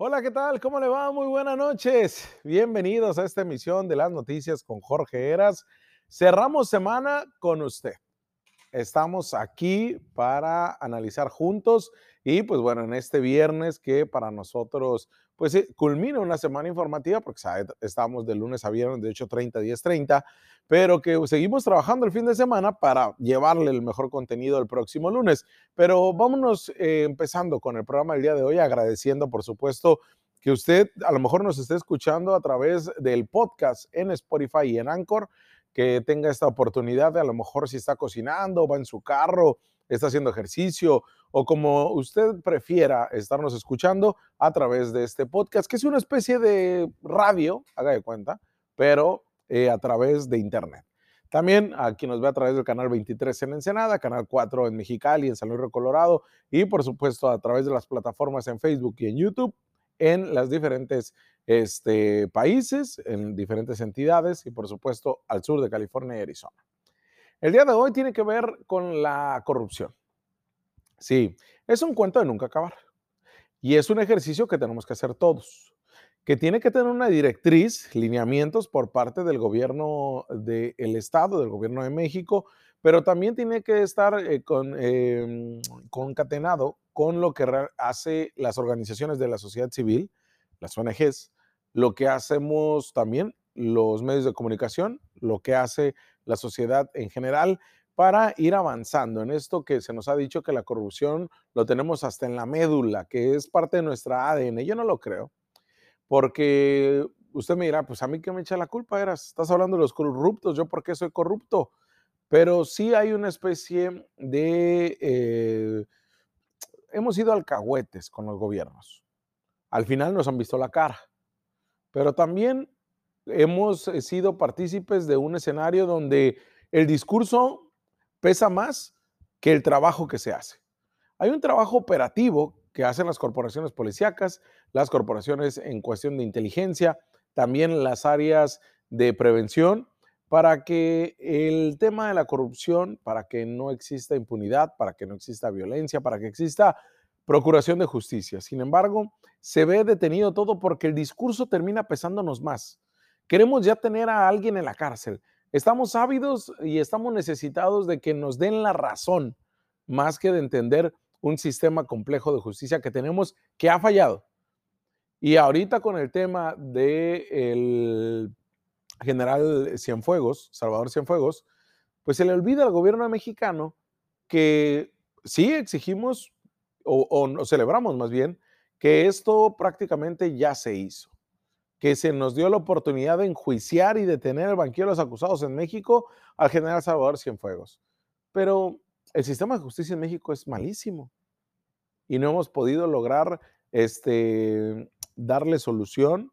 Hola, ¿qué tal? ¿Cómo le va? Muy buenas noches. Bienvenidos a esta emisión de las noticias con Jorge Eras. Cerramos semana con usted. Estamos aquí para analizar juntos y pues bueno, en este viernes que para nosotros pues culmina una semana informativa porque estamos de lunes a viernes de 8.30 a 10.30, pero que seguimos trabajando el fin de semana para llevarle el mejor contenido el próximo lunes. Pero vámonos eh, empezando con el programa del día de hoy, agradeciendo por supuesto que usted a lo mejor nos esté escuchando a través del podcast en Spotify y en Anchor que tenga esta oportunidad de a lo mejor si está cocinando, va en su carro, está haciendo ejercicio o como usted prefiera estarnos escuchando a través de este podcast, que es una especie de radio, haga de cuenta, pero eh, a través de internet. También a quien nos ve a través del canal 23 en Ensenada, canal 4 en Mexicali, en San Luis Colorado y por supuesto a través de las plataformas en Facebook y en YouTube en las diferentes este, países, en diferentes entidades y por supuesto al sur de California y Arizona. El día de hoy tiene que ver con la corrupción. Sí, es un cuento de nunca acabar. Y es un ejercicio que tenemos que hacer todos, que tiene que tener una directriz, lineamientos por parte del gobierno del Estado, del gobierno de México, pero también tiene que estar eh, con, em, concatenado con lo que hace las organizaciones de la sociedad civil, las ONGs, lo que hacemos también los medios de comunicación, lo que hace la sociedad en general para ir avanzando en esto que se nos ha dicho que la corrupción lo tenemos hasta en la médula, que es parte de nuestra ADN. Yo no lo creo, porque usted me dirá, pues a mí que me echa la culpa, eras, estás hablando de los corruptos, yo por qué soy corrupto, pero sí hay una especie de... Eh, hemos ido alcahuetes con los gobiernos. Al final nos han visto la cara, pero también hemos eh, sido partícipes de un escenario donde el discurso pesa más que el trabajo que se hace. Hay un trabajo operativo que hacen las corporaciones policíacas, las corporaciones en cuestión de inteligencia, también las áreas de prevención, para que el tema de la corrupción, para que no exista impunidad, para que no exista violencia, para que exista procuración de justicia. Sin embargo, se ve detenido todo porque el discurso termina pesándonos más. Queremos ya tener a alguien en la cárcel. Estamos ávidos y estamos necesitados de que nos den la razón, más que de entender un sistema complejo de justicia que tenemos que ha fallado. Y ahorita con el tema del general Cienfuegos, Salvador Cienfuegos, pues se le olvida al gobierno mexicano que sí exigimos o, o celebramos más bien que esto prácticamente ya se hizo, que se nos dio la oportunidad de enjuiciar y detener el banquillo de los acusados en México al general Salvador Cienfuegos. Pero el sistema de justicia en México es malísimo y no hemos podido lograr este, darle solución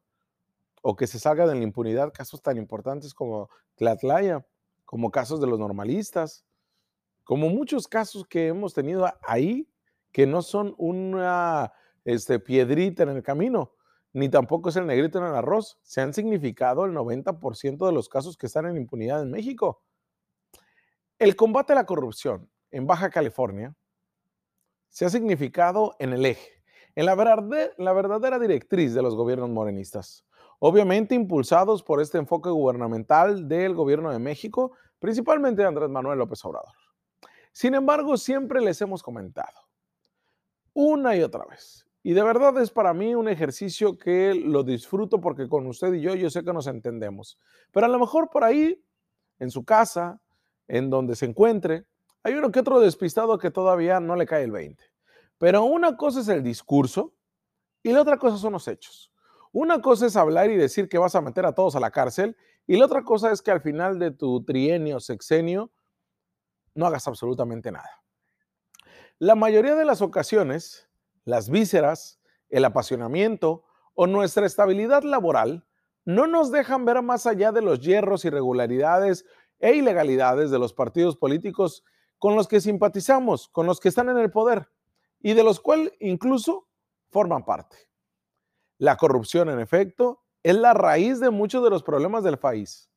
o que se salga de la impunidad casos tan importantes como Tlatlaya, como casos de los normalistas, como muchos casos que hemos tenido ahí que no son una este, piedrita en el camino, ni tampoco es el negrito en el arroz. Se han significado el 90% de los casos que están en impunidad en México. El combate a la corrupción en Baja California se ha significado en el eje, en la, la verdadera directriz de los gobiernos morenistas obviamente impulsados por este enfoque gubernamental del gobierno de México, principalmente de Andrés Manuel López Obrador. Sin embargo, siempre les hemos comentado, una y otra vez, y de verdad es para mí un ejercicio que lo disfruto porque con usted y yo yo sé que nos entendemos, pero a lo mejor por ahí, en su casa, en donde se encuentre, hay uno que otro despistado que todavía no le cae el 20. Pero una cosa es el discurso y la otra cosa son los hechos. Una cosa es hablar y decir que vas a meter a todos a la cárcel y la otra cosa es que al final de tu trienio, sexenio, no hagas absolutamente nada. La mayoría de las ocasiones, las vísceras, el apasionamiento o nuestra estabilidad laboral no nos dejan ver más allá de los hierros, irregularidades e ilegalidades de los partidos políticos con los que simpatizamos, con los que están en el poder y de los cuales incluso forman parte. La corrupción, en efecto, es la raíz de muchos de los problemas del país.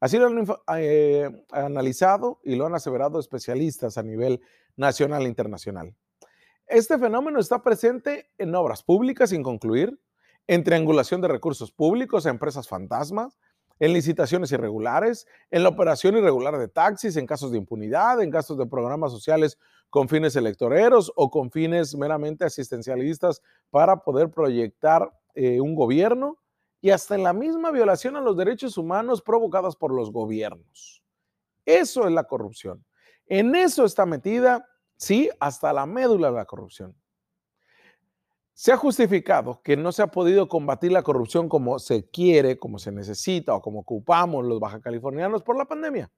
Así lo han eh, analizado y lo han aseverado especialistas a nivel nacional e internacional. Este fenómeno está presente en obras públicas sin concluir, en triangulación de recursos públicos a empresas fantasmas, en licitaciones irregulares, en la operación irregular de taxis, en casos de impunidad, en gastos de programas sociales con fines electoreros o con fines meramente asistencialistas para poder proyectar eh, un gobierno y hasta en la misma violación a los derechos humanos provocadas por los gobiernos. Eso es la corrupción. En eso está metida, sí, hasta la médula de la corrupción. Se ha justificado que no se ha podido combatir la corrupción como se quiere, como se necesita o como ocupamos los baja californianos por la pandemia.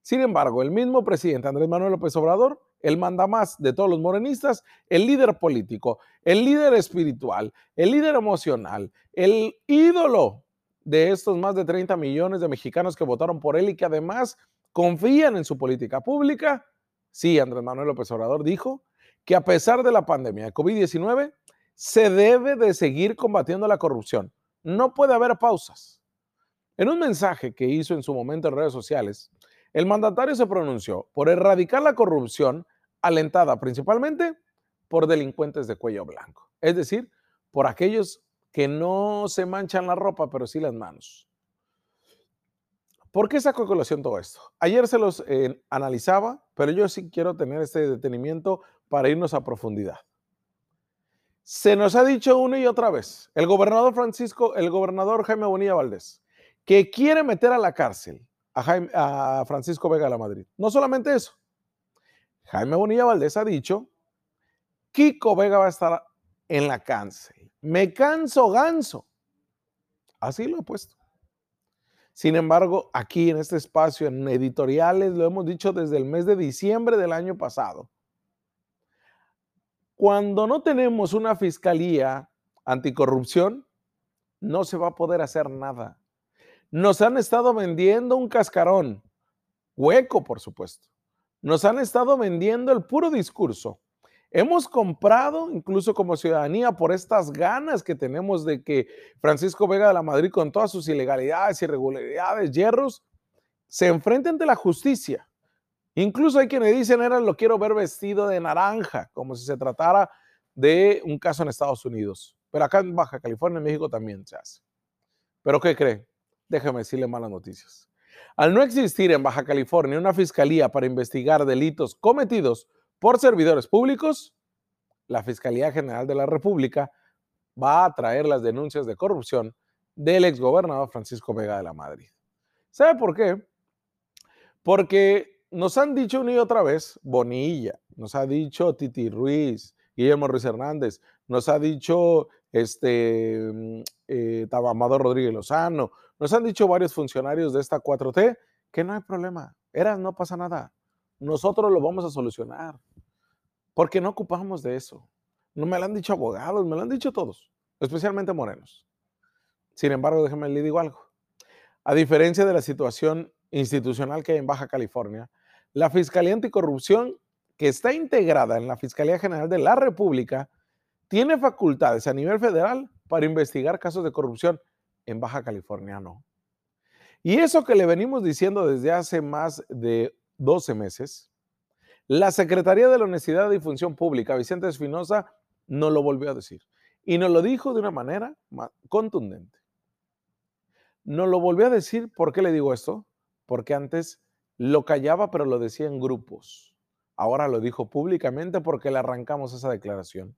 Sin embargo, el mismo presidente Andrés Manuel López Obrador, el más de todos los morenistas, el líder político, el líder espiritual, el líder emocional, el ídolo de estos más de 30 millones de mexicanos que votaron por él y que además confían en su política pública, sí, Andrés Manuel López Obrador dijo que a pesar de la pandemia de COVID-19, se debe de seguir combatiendo la corrupción. No puede haber pausas. En un mensaje que hizo en su momento en redes sociales, el mandatario se pronunció por erradicar la corrupción alentada principalmente por delincuentes de cuello blanco, es decir, por aquellos que no se manchan la ropa, pero sí las manos. ¿Por qué saco a colación todo esto? Ayer se los eh, analizaba, pero yo sí quiero tener este detenimiento para irnos a profundidad. Se nos ha dicho una y otra vez, el gobernador Francisco, el gobernador Jaime Bonilla Valdés, que quiere meter a la cárcel a, Francisco Vega de la Madrid. No solamente eso, Jaime Bonilla Valdés ha dicho, Kiko Vega va a estar en la cárcel. Me canso ganso. Así lo he puesto. Sin embargo, aquí en este espacio, en editoriales, lo hemos dicho desde el mes de diciembre del año pasado. Cuando no tenemos una fiscalía anticorrupción, no se va a poder hacer nada. Nos han estado vendiendo un cascarón, hueco por supuesto. Nos han estado vendiendo el puro discurso. Hemos comprado, incluso como ciudadanía, por estas ganas que tenemos de que Francisco Vega de la Madrid, con todas sus ilegalidades, irregularidades, hierros, se enfrente ante la justicia. Incluso hay quienes dicen, era lo quiero ver vestido de naranja, como si se tratara de un caso en Estados Unidos. Pero acá en Baja California, en México también se hace. ¿Pero qué cree? déjame decirle malas noticias. Al no existir en Baja California una fiscalía para investigar delitos cometidos por servidores públicos, la Fiscalía General de la República va a traer las denuncias de corrupción del exgobernador Francisco Vega de la Madrid. ¿Sabe por qué? Porque nos han dicho una y otra vez, Bonilla, nos ha dicho Titi Ruiz, Guillermo Ruiz Hernández, nos ha dicho este, mm, eh, Amador Rodríguez Lozano, nos han dicho varios funcionarios de esta 4T que no hay problema, era, no pasa nada, nosotros lo vamos a solucionar, porque no ocupamos de eso. No me lo han dicho abogados, me lo han dicho todos, especialmente morenos. Sin embargo, déjenme le digo algo. A diferencia de la situación institucional que hay en Baja California, la Fiscalía Anticorrupción, que está integrada en la Fiscalía General de la República, tiene facultades a nivel federal para investigar casos de corrupción en Baja California no. Y eso que le venimos diciendo desde hace más de 12 meses, la Secretaría de la Honestidad y Función Pública, Vicente Espinosa, nos lo volvió a decir. Y nos lo dijo de una manera contundente. Nos lo volvió a decir, ¿por qué le digo esto? Porque antes lo callaba, pero lo decía en grupos. Ahora lo dijo públicamente porque le arrancamos esa declaración.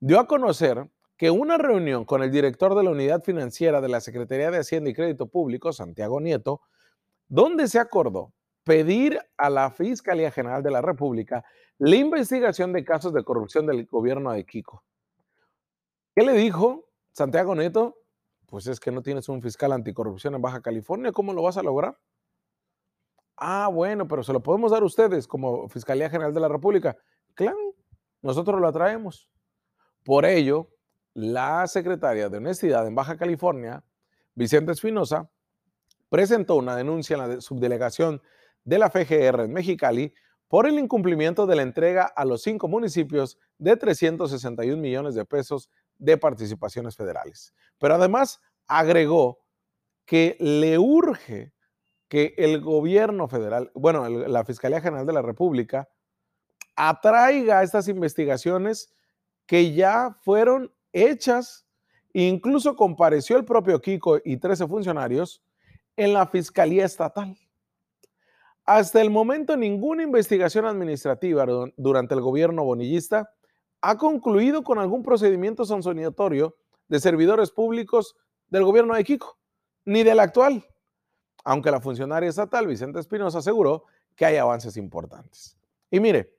Dio a conocer que una reunión con el director de la unidad financiera de la Secretaría de Hacienda y Crédito Público, Santiago Nieto, donde se acordó pedir a la Fiscalía General de la República la investigación de casos de corrupción del gobierno de Kiko. ¿Qué le dijo Santiago Nieto? Pues es que no tienes un fiscal anticorrupción en Baja California, ¿cómo lo vas a lograr? Ah, bueno, pero se lo podemos dar a ustedes como Fiscalía General de la República. Claro, nosotros lo traemos. Por ello, la secretaria de Honestidad en Baja California, Vicente Espinosa, presentó una denuncia en la subdelegación de la FGR en Mexicali por el incumplimiento de la entrega a los cinco municipios de 361 millones de pesos de participaciones federales. Pero además agregó que le urge que el gobierno federal, bueno, la Fiscalía General de la República, atraiga estas investigaciones que ya fueron hechas. Incluso compareció el propio Kiko y 13 funcionarios en la Fiscalía Estatal. Hasta el momento, ninguna investigación administrativa durante el gobierno bonillista ha concluido con algún procedimiento sancionatorio de servidores públicos del gobierno de Kiko, ni del actual, aunque la funcionaria estatal Vicente Espinosa aseguró que hay avances importantes. Y mire,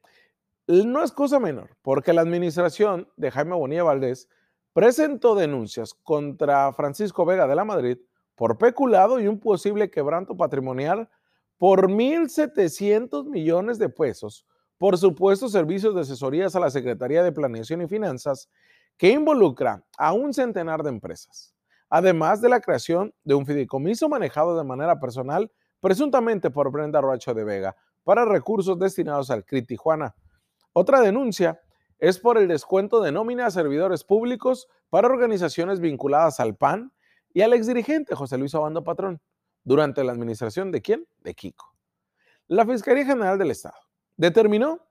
no es cosa menor, porque la administración de Jaime Bonilla Valdés presentó denuncias contra Francisco Vega de la Madrid por peculado y un posible quebranto patrimonial por 1.700 millones de pesos por supuestos servicios de asesorías a la Secretaría de Planeación y Finanzas que involucra a un centenar de empresas, además de la creación de un fideicomiso manejado de manera personal presuntamente por Brenda Roacho de Vega para recursos destinados al CRIT Tijuana. Otra denuncia es por el descuento de nómina a servidores públicos para organizaciones vinculadas al PAN y al exdirigente José Luis Obando Patrón, durante la administración de quién? De Kiko. La Fiscalía General del Estado determinó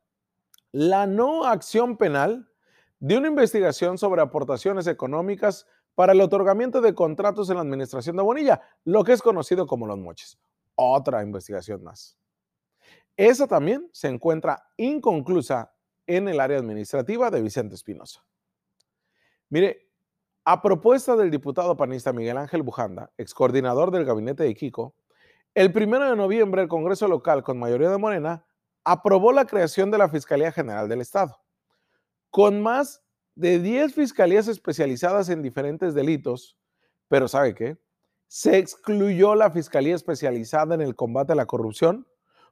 la no acción penal de una investigación sobre aportaciones económicas para el otorgamiento de contratos en la administración de Bonilla, lo que es conocido como los moches. Otra investigación más. Esa también se encuentra inconclusa en el área administrativa de Vicente Espinosa. Mire, a propuesta del diputado panista Miguel Ángel Bujanda, ex coordinador del gabinete de Kiko, el primero de noviembre el Congreso local con mayoría de Morena aprobó la creación de la Fiscalía General del Estado, con más de 10 fiscalías especializadas en diferentes delitos, pero ¿sabe qué? Se excluyó la Fiscalía especializada en el combate a la corrupción,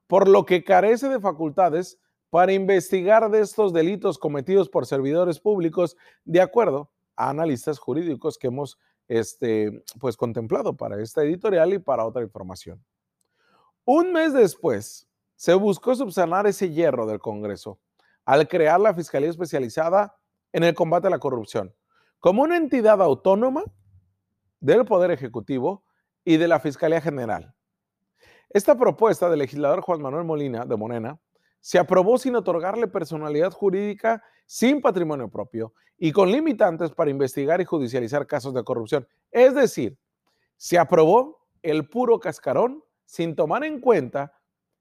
por lo que carece de facultades para investigar de estos delitos cometidos por servidores públicos, de acuerdo analistas jurídicos que hemos este, pues, contemplado para esta editorial y para otra información. Un mes después, se buscó subsanar ese hierro del Congreso al crear la Fiscalía Especializada en el combate a la corrupción, como una entidad autónoma del Poder Ejecutivo y de la Fiscalía General. Esta propuesta del legislador Juan Manuel Molina de Morena se aprobó sin otorgarle personalidad jurídica, sin patrimonio propio y con limitantes para investigar y judicializar casos de corrupción. Es decir, se aprobó el puro cascarón sin tomar en cuenta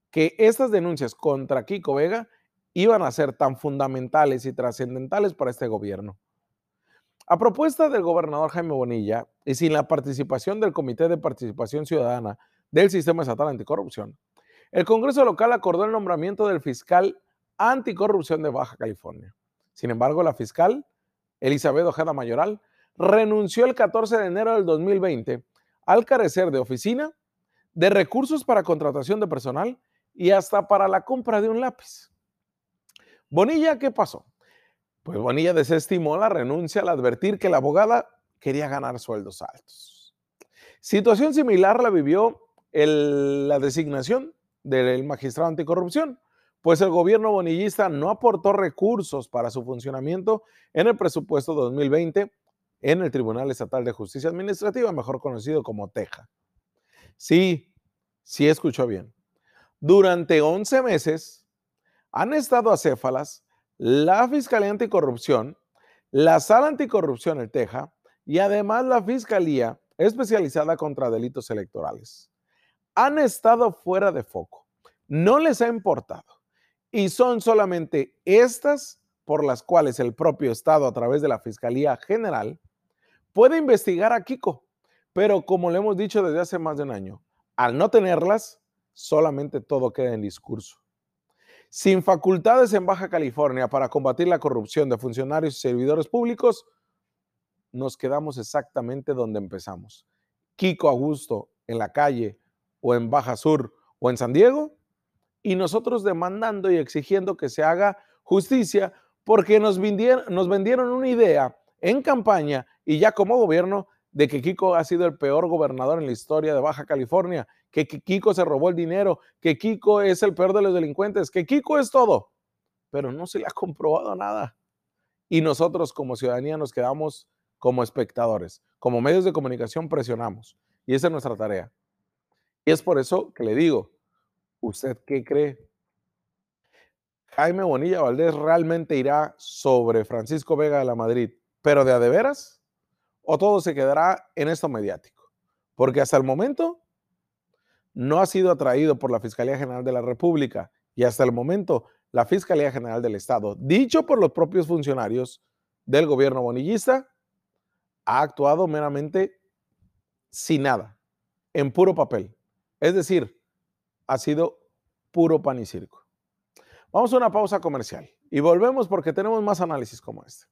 que estas denuncias contra Kiko Vega iban a ser tan fundamentales y trascendentales para este gobierno. A propuesta del gobernador Jaime Bonilla y sin la participación del Comité de Participación Ciudadana del Sistema Estatal Anticorrupción, el Congreso local acordó el nombramiento del fiscal anticorrupción de Baja California. Sin embargo, la fiscal, Elizabeth Ojeda Mayoral, renunció el 14 de enero del 2020 al carecer de oficina, de recursos para contratación de personal y hasta para la compra de un lápiz. Bonilla, ¿qué pasó? Pues Bonilla desestimó la renuncia al advertir que la abogada quería ganar sueldos altos. Situación similar la vivió la designación del magistrado anticorrupción, pues el gobierno bonillista no aportó recursos para su funcionamiento en el presupuesto 2020 en el Tribunal Estatal de Justicia Administrativa, mejor conocido como TEJA. Sí, sí escuchó bien durante 11 meses han estado acéfalas la Fiscalía Anticorrupción, la Sala Anticorrupción el Teja y además la Fiscalía especializada contra delitos electorales. Han estado fuera de foco, no les ha importado y son solamente estas por las cuales el propio Estado a través de la Fiscalía General puede investigar a Kiko, pero como le hemos dicho desde hace más de un año, al no tenerlas, solamente todo queda en discurso. Sin facultades en Baja California para combatir la corrupción de funcionarios y servidores públicos, nos quedamos exactamente donde empezamos. Kiko Augusto en la calle o en Baja Sur o en San Diego y nosotros demandando y exigiendo que se haga justicia porque nos vendieron, una idea en campaña y ya como gobierno de que Kiko ha sido el peor gobernador en la historia de Baja California que Kiko se robó el dinero, que Kiko es el peor de los delincuentes, que Kiko es todo, pero no se le ha comprobado nada. Y nosotros como ciudadanía nos quedamos como espectadores, como medios de comunicación presionamos. Y esa es nuestra tarea. Y es por eso que le digo, ¿usted qué cree? Jaime Bonilla Valdés realmente irá sobre Francisco Vega de la Madrid, pero de a de veras, o todo se quedará en esto mediático. Porque hasta el momento no ha sido atraído por la Fiscalía General de la República y hasta el momento la Fiscalía General del Estado, dicho por los propios funcionarios del gobierno bonillista, ha actuado meramente sin nada, en puro papel. Es decir, ha sido puro pan y circo. Vamos a una pausa comercial y volvemos porque tenemos más análisis como este.